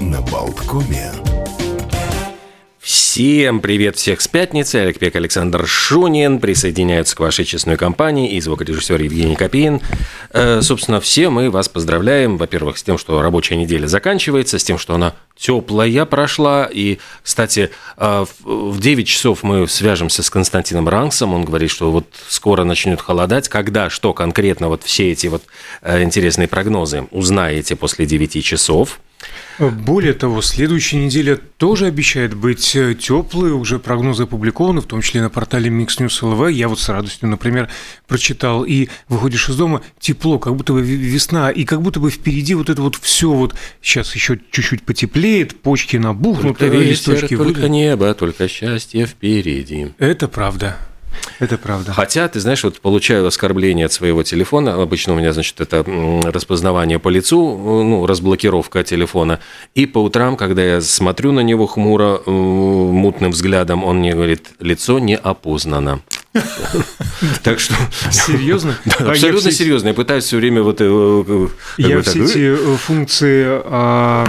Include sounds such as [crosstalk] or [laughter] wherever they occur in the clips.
на Болткоме. Всем привет всех с пятницы. Олег Пек, Александр Шунин присоединяются к вашей честной компании и звукорежиссер Евгений Копейн. Э, собственно, все мы вас поздравляем, во-первых, с тем, что рабочая неделя заканчивается, с тем, что она теплая прошла. И, кстати, э, в 9 часов мы свяжемся с Константином Ранксом. Он говорит, что вот скоро начнет холодать. Когда, что конкретно, вот все эти вот э, интересные прогнозы узнаете после 9 часов. Более того, следующая неделя тоже обещает быть э, теплой, уже прогнозы опубликованы, в том числе на портале Mix News LV. Я вот с радостью, например, прочитал, и выходишь из дома, тепло, как будто бы весна, и как будто бы впереди вот это вот все вот, сейчас еще чуть-чуть потеплеет, почки набухнут, только ветер, листочки только выйдут. небо, только счастье впереди. Это правда. Это правда. Хотя, ты знаешь, вот получаю оскорбление от своего телефона. Обычно у меня, значит, это распознавание по лицу, ну, разблокировка телефона. И по утрам, когда я смотрю на него хмуро, мутным взглядом, он мне говорит, лицо не опознано. [laughs] Так что... [laughs] Серьезно? [laughs] Да, абсолютно серьезно. Я пытаюсь все время вот... Э, я все эти э, функции а,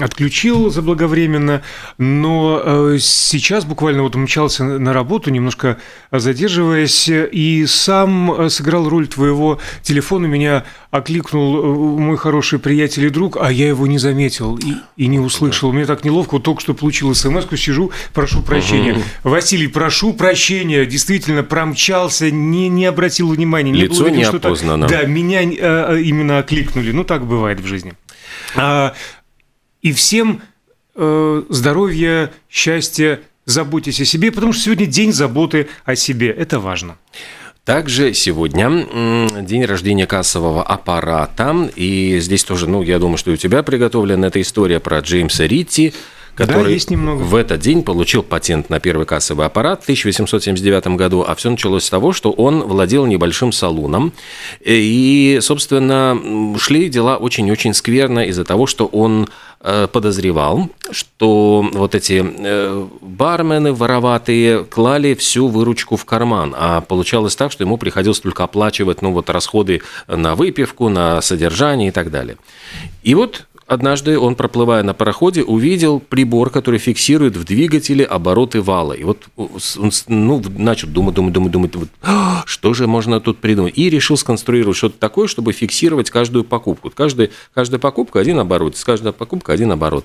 отключил заблаговременно, но э, сейчас буквально вот умчался на работу, немножко задерживаясь, и сам сыграл роль твоего телефона. Меня окликнул мой хороший приятель и друг, а я его не заметил и, и не услышал. Мне так неловко. Вот только что получил смс сижу, прошу прощения. Василий, прошу прощения. Действительно, промчался, не, не обратил внимания. Не Лицо не опознано. Да, меня э, именно окликнули. Ну, так бывает в жизни. А, и всем э, здоровья, счастья, заботьтесь о себе, потому что сегодня день заботы о себе. Это важно. Также сегодня день рождения кассового аппарата. И здесь тоже, ну, я думаю, что у тебя приготовлена эта история про Джеймса Ритти, который да, есть немного. в этот день получил патент на первый кассовый аппарат в 1879 году, а все началось с того, что он владел небольшим салоном, и, собственно, шли дела очень-очень скверно из-за того, что он э, подозревал, что вот эти э, бармены вороватые клали всю выручку в карман, а получалось так, что ему приходилось только оплачивать ну, вот, расходы на выпивку, на содержание и так далее. И вот однажды он, проплывая на пароходе, увидел прибор, который фиксирует в двигателе обороты вала. И вот он ну, начал думать, думать, думать, думать, вот, «А, что же можно тут придумать. И решил сконструировать что-то такое, чтобы фиксировать каждую покупку. Каждая, каждая покупка один оборот, каждая покупка один оборот.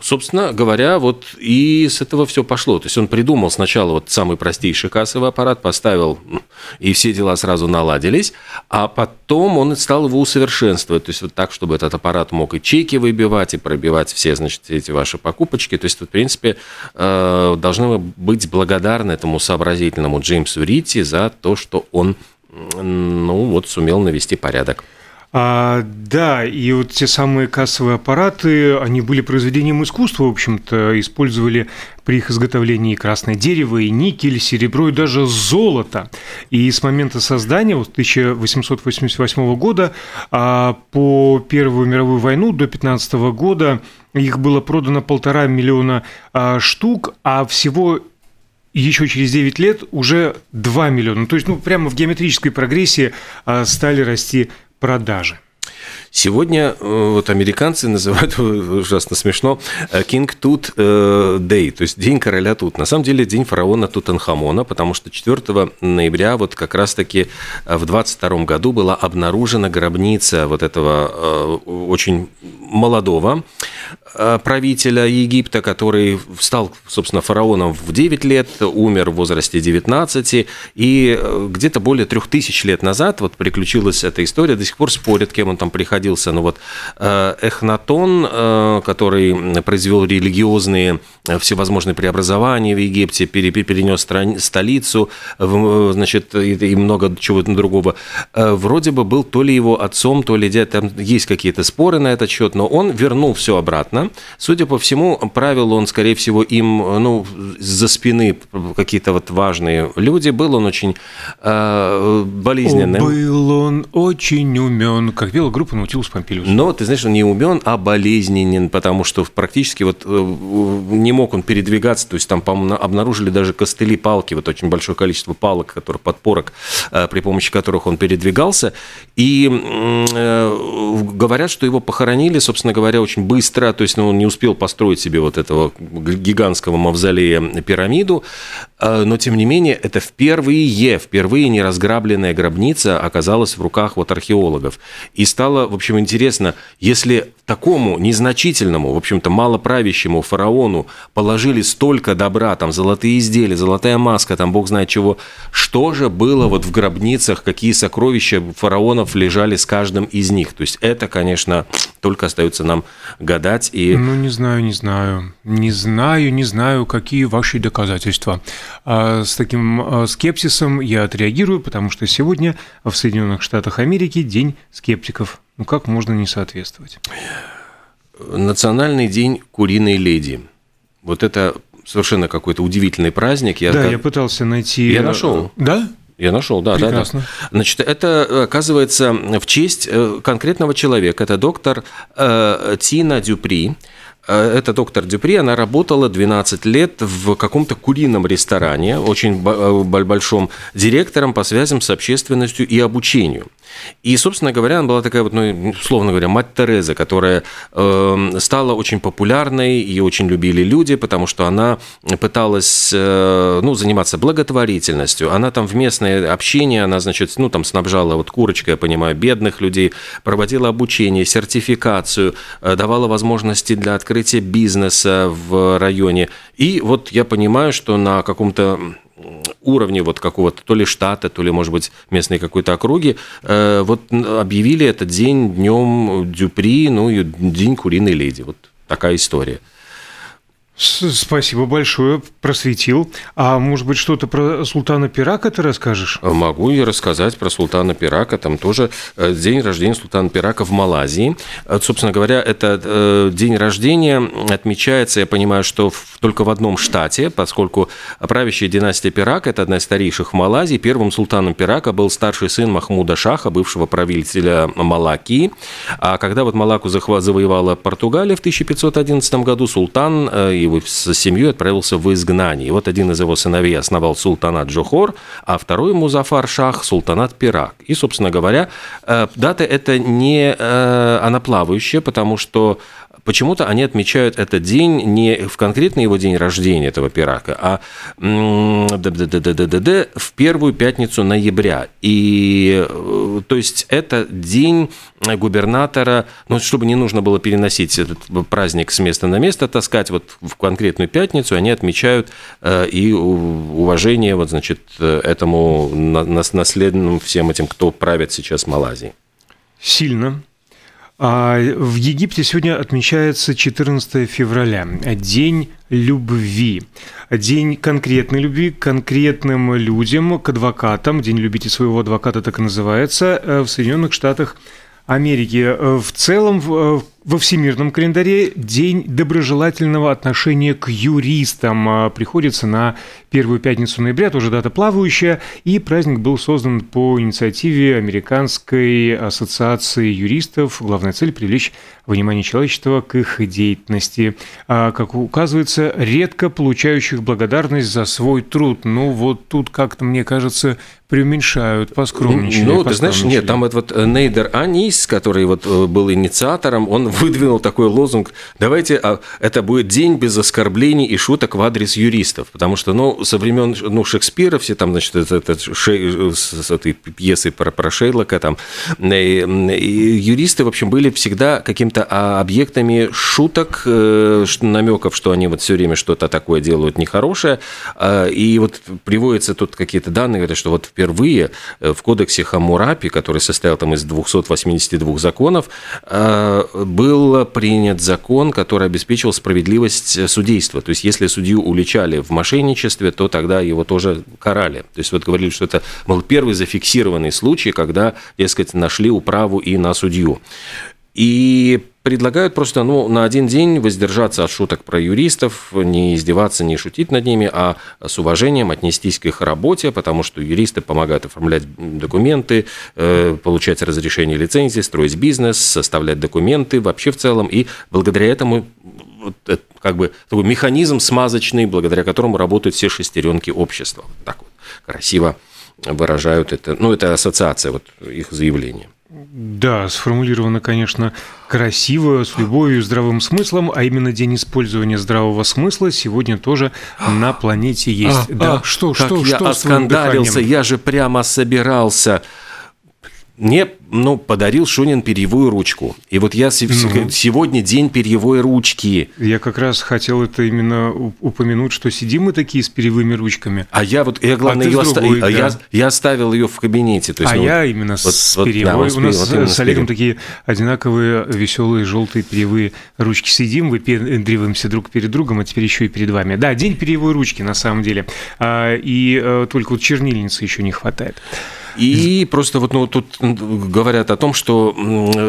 Собственно говоря, вот и с этого все пошло. То есть он придумал сначала вот самый простейший кассовый аппарат, поставил, и все дела сразу наладились, а потом он стал его усовершенствовать. То есть вот так, чтобы этот аппарат мог и чеки выбивать, и пробивать все, значит, эти ваши покупочки. То есть, в принципе, э, должны быть благодарны этому сообразительному Джеймсу Ритти за то, что он ну, вот сумел навести порядок. А, да, и вот те самые кассовые аппараты, они были произведением искусства, в общем-то, использовали при их изготовлении красное дерево, и никель, серебро и даже золото. И с момента создания, вот 1888 года, а по Первую мировую войну до 15 года их было продано полтора миллиона а, штук, а всего еще через 9 лет уже 2 миллиона. То есть, ну, прямо в геометрической прогрессии а, стали расти продажи. Сегодня э, вот американцы называют [laughs] ужасно смешно э, King Tut э, Day, то есть День короля Тут. На самом деле день фараона Тутанхамона, потому что 4 ноября вот как раз-таки в 22 году была обнаружена гробница вот этого очень молодого правителя Египта, который стал, собственно, фараоном в 9 лет, умер в возрасте 19, и где-то более 3000 лет назад вот приключилась эта история, до сих пор спорят, кем он там приходил находился, ну вот э, Эхнатон, э, который произвел религиозные э, всевозможные преобразования в Египте, перенес столицу, значит, и много чего другого, вроде бы был то ли его отцом, то ли дядь, там есть какие-то споры на этот счет, но он вернул все обратно. Судя по всему, правил он, скорее всего, им, ну, за спины какие-то вот важные люди. Был он очень э, болезненным. Был он очень умен, как пела группа научился Помпилиус. Но, ты знаешь, он не умен, а болезненен, потому что практически вот э, не мог он передвигаться, то есть там, обнаружили даже костыли, палки, вот очень большое количество палок, которые подпорок, э, при помощи которых он передвигался, и э, говорят, что его похоронили, собственно говоря, очень быстро, то есть ну, он не успел построить себе вот этого гигантского мавзолея пирамиду, э, но тем не менее это впервые, впервые неразграбленная гробница оказалась в руках вот археологов. И стало, в общем, интересно, если такому незначительному, в общем-то, малоправящему фараону положили столько добра, там золотые изделия, золотая маска, там бог знает чего, что же было вот в гробницах, какие сокровища фараонов лежали с каждым из них. То есть это, конечно, только остается нам гадать. И... Ну, не знаю, не знаю. Не знаю, не знаю, какие ваши доказательства. А с таким а, скепсисом я отреагирую, потому что сегодня в Соединенных Штатах Америки День скептиков. Ну, как можно не соответствовать? Национальный день куриной леди. Вот это совершенно какой-то удивительный праздник. Я да, как... я пытался найти... Я нашел. Да? Я нашел, да, Прекрасно. да, да. Значит, это оказывается в честь э, конкретного человека. Это доктор э, Тина Дюпри. Э, это доктор Дюпри, она работала 12 лет в каком-то курином ресторане, очень большом директором по связям с общественностью и обучению. И, собственно говоря, она была такая вот, ну, условно говоря, мать Тереза, которая э, стала очень популярной, ее очень любили люди, потому что она пыталась, э, ну, заниматься благотворительностью. Она там в местное общение, она, значит, ну, там снабжала вот курочкой, я понимаю, бедных людей, проводила обучение, сертификацию, э, давала возможности для открытия бизнеса в районе. И вот я понимаю, что на каком-то уровне вот какого-то то ли штата, то ли, может быть, местной какой-то округи, э, вот объявили этот день днем Дюпри, ну и день куриной леди. Вот такая история. Спасибо большое, просветил. А может быть, что-то про султана Пирака ты расскажешь? Могу я рассказать про султана Пирака. Там тоже э, день рождения султана Пирака в Малайзии. Э, собственно говоря, это э, день рождения отмечается, я понимаю, что только в одном штате, поскольку правящая династия Пирак – это одна из старейших в Малайзии. Первым султаном Пирака был старший сын Махмуда Шаха, бывшего правителя Малакии. А когда вот Малаку завоевала Португалия в 1511 году, султан и его с семьей отправился в изгнание. И вот один из его сыновей основал султанат Джохор, а второй Музафар Шах – султанат Пирак. И, собственно говоря, э, дата эта не э, она плавающая, потому что почему-то они отмечают этот день не в конкретный его день рождения этого пирака, а в первую пятницу ноября. И э, то есть это день губернатора, ну, чтобы не нужно было переносить этот праздник с места на место, таскать вот в конкретную пятницу, они отмечают э, и уважение вот, значит, этому наследным всем этим, кто правит сейчас Малайзией. Сильно, в Египте сегодня отмечается 14 февраля, День любви. День конкретной любви к конкретным людям, к адвокатам. День любите своего адвоката так и называется. Э, в Соединенных Штатах Америки. Э, в целом, в во всемирном календаре День доброжелательного отношения к юристам а, приходится на первую пятницу ноября, тоже дата плавающая, и праздник был создан по инициативе Американской ассоциации юристов. Главная цель – привлечь внимание человечества к их деятельности. А, как указывается, редко получающих благодарность за свой труд. Ну, вот тут как-то, мне кажется, преуменьшают, поскромничали. Ну, ты знаешь, нет, там этот вот Нейдер Анис, который вот э, был инициатором, он выдвинул такой лозунг, давайте, а, это будет день без оскорблений и шуток в адрес юристов, потому что, ну, со времен ну, Шекспира все там, значит, это, это шей, с этой пьесы про, про Шейлока, там, и, и юристы, в общем, были всегда каким-то а, объектами шуток, э, намеков, что они вот все время что-то такое делают нехорошее, а, и вот приводятся тут какие-то данные, что вот впервые э, в кодексе Хамурапи, который состоял там из 282 законов, э, был принят закон, который обеспечивал справедливость судейства. То есть, если судью уличали в мошенничестве, то тогда его тоже карали. То есть, вот говорили, что это был первый зафиксированный случай, когда, дескать, нашли управу и на судью. И предлагают просто ну, на один день воздержаться от шуток про юристов, не издеваться, не шутить над ними, а с уважением отнестись к их работе, потому что юристы помогают оформлять документы, э, получать разрешение лицензии, строить бизнес, составлять документы вообще в целом. И благодаря этому как бы такой механизм смазочный, благодаря которому работают все шестеренки общества. Так вот красиво выражают это. Ну, это ассоциация вот их заявления. Да, сформулировано, конечно, красиво, с любовью, здравым смыслом, а именно день использования здравого смысла сегодня тоже на планете есть. А, да, а, что, как что, я что оскандалился, я же прямо собирался мне ну, подарил Шунин перьевую ручку. И вот я ну. сегодня день перьевой ручки. Я как раз хотел это именно упомянуть, что сидим мы такие с перьевыми ручками. А я вот, я главное, а ее оста... другой, да. я, я оставил ее в кабинете. То есть, а ну, я именно вот, с вот, перьевой. Да, У нас вот с Олегом такие одинаковые веселые желтые перьевые ручки. Сидим, выпендриваемся друг перед другом, а теперь еще и перед вами. Да, день перьевой ручки на самом деле. А, и э, только вот чернильницы еще не хватает. И просто вот ну, тут говорят о том, что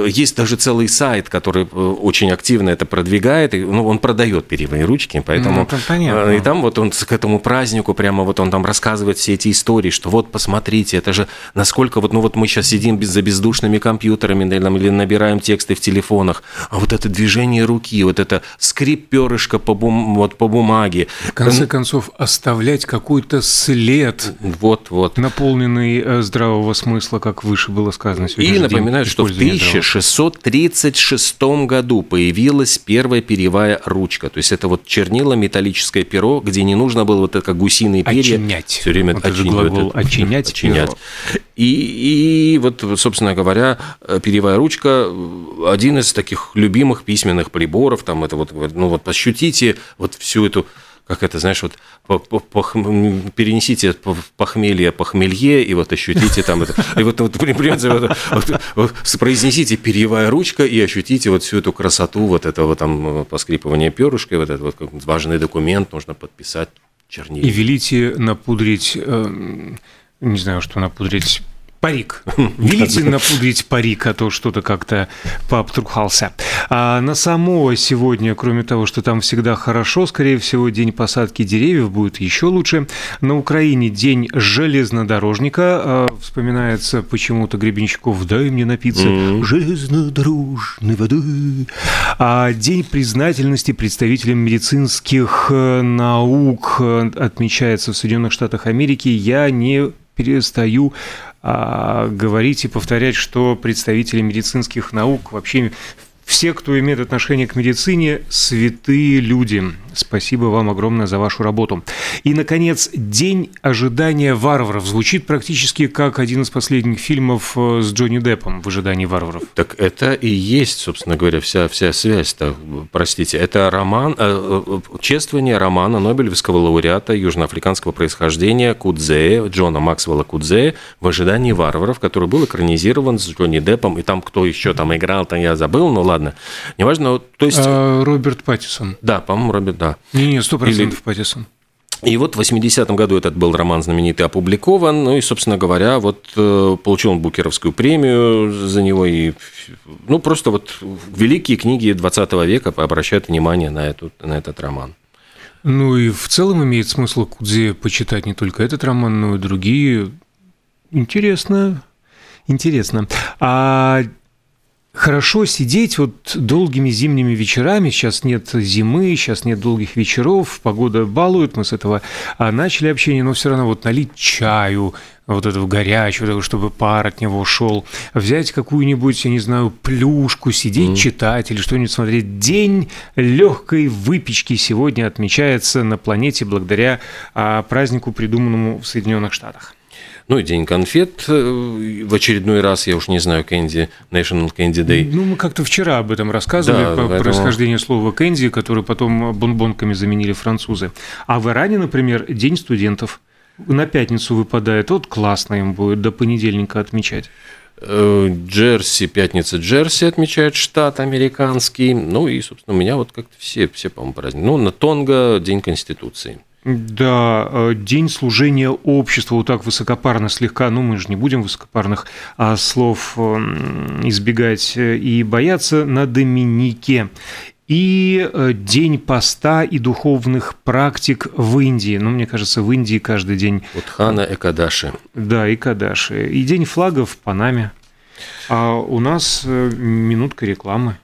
есть даже целый сайт, который э, очень активно это продвигает, и ну, он продает перьевые ручки, поэтому... Ну, понятно. Э, и там вот он к этому празднику прямо вот он там рассказывает все эти истории, что вот посмотрите, это же насколько вот, ну вот мы сейчас сидим за бездушными компьютерами или набираем тексты в телефонах, а вот это движение руки, вот это скрип перышка по, бум, вот, по бумаге. В конце концов, оставлять какой-то след, вот, вот. наполненный здравоохранением здравого смысла, как выше было сказано сегодня. И напоминаю, что в 1636 году появилась первая перьевая ручка. То есть это вот чернила, металлическое перо, где не нужно было вот это как гусиные перья. Очинять. Все время вот очинять. Глагол [laughs] очинять. очинять. И, и вот, собственно говоря, перьевая ручка один из таких любимых письменных приборов. Там это вот, ну вот ощутите вот всю эту как это, знаешь, вот перенесите похмелье похмелье и вот ощутите там это. И вот, вот, вот, вот, вот произнесите перьевая ручка и ощутите вот всю эту красоту вот этого там поскрипывания перышкой, вот этот вот важный документ нужно подписать чернильно. И велите напудрить, э, не знаю, что напудрить, Парик. [laughs] Велите напудрить парик, а то что-то как-то пообтрухался. А на само сегодня, кроме того, что там всегда хорошо, скорее всего, день посадки деревьев будет еще лучше. На Украине день железнодорожника. А, вспоминается почему-то Гребенщиков «Дай мне напиться mm-hmm. железнодорожной воды». А день признательности представителям медицинских э, наук э, отмечается в Соединенных Штатах Америки. Я не перестаю говорить и повторять, что представители медицинских наук вообще все, кто имеет отношение к медицине, святые люди. Спасибо вам огромное за вашу работу. И, наконец, «День ожидания варваров» звучит практически как один из последних фильмов э, с Джонни Деппом в ожидании варваров. Так это и есть, собственно говоря, вся, вся связь-то, простите. Это роман, э, э, чествование романа Нобелевского лауреата южноафриканского происхождения Кудзея, Джона Максвелла Кудзея «В ожидании варваров», который был экранизирован с Джонни Деппом, и там кто еще там играл, там я забыл, но ладно ладно. Неважно, то есть... А, Роберт Паттисон. Да, по-моему, Роберт, да. Не-не, сто процентов Паттисон. И вот в 80-м году этот был роман знаменитый опубликован, ну и, собственно говоря, вот э, получил он Букеровскую премию за него, и, ну, просто вот великие книги 20 века обращают внимание на, эту, на этот роман. Ну и в целом имеет смысл Кудзе почитать не только этот роман, но и другие. Интересно, интересно. А хорошо сидеть вот долгими зимними вечерами. Сейчас нет зимы, сейчас нет долгих вечеров, погода балует, мы с этого а, начали общение, но все равно вот налить чаю, вот этого горячего, чтобы пар от него шел, взять какую-нибудь, я не знаю, плюшку, сидеть, mm. читать или что-нибудь смотреть. День легкой выпечки сегодня отмечается на планете благодаря а, празднику, придуманному в Соединенных Штатах. Ну и День конфет э, в очередной раз, я уж не знаю, Кэнди, National Candy Day. Ну, мы как-то вчера об этом рассказывали, да, по поэтому... происхождению слова кэнди, который потом бонбонками заменили французы. А в Иране, например, День студентов на пятницу выпадает. Вот классно им будет до понедельника отмечать. Э, Джерси, пятница Джерси отмечает штат американский. Ну и, собственно, у меня вот как-то все, все по-моему, праздники. Ну, на Тонго День Конституции. Да, э, день служения обществу, вот так высокопарно слегка, ну мы же не будем высокопарных а, слов эм, избегать э, и бояться на Доминике. И э, день поста и духовных практик в Индии. Ну, мне кажется, в Индии каждый день... Утхана Экадаши. Да, Экадаши. И день флага в Панаме. А у нас минутка рекламы.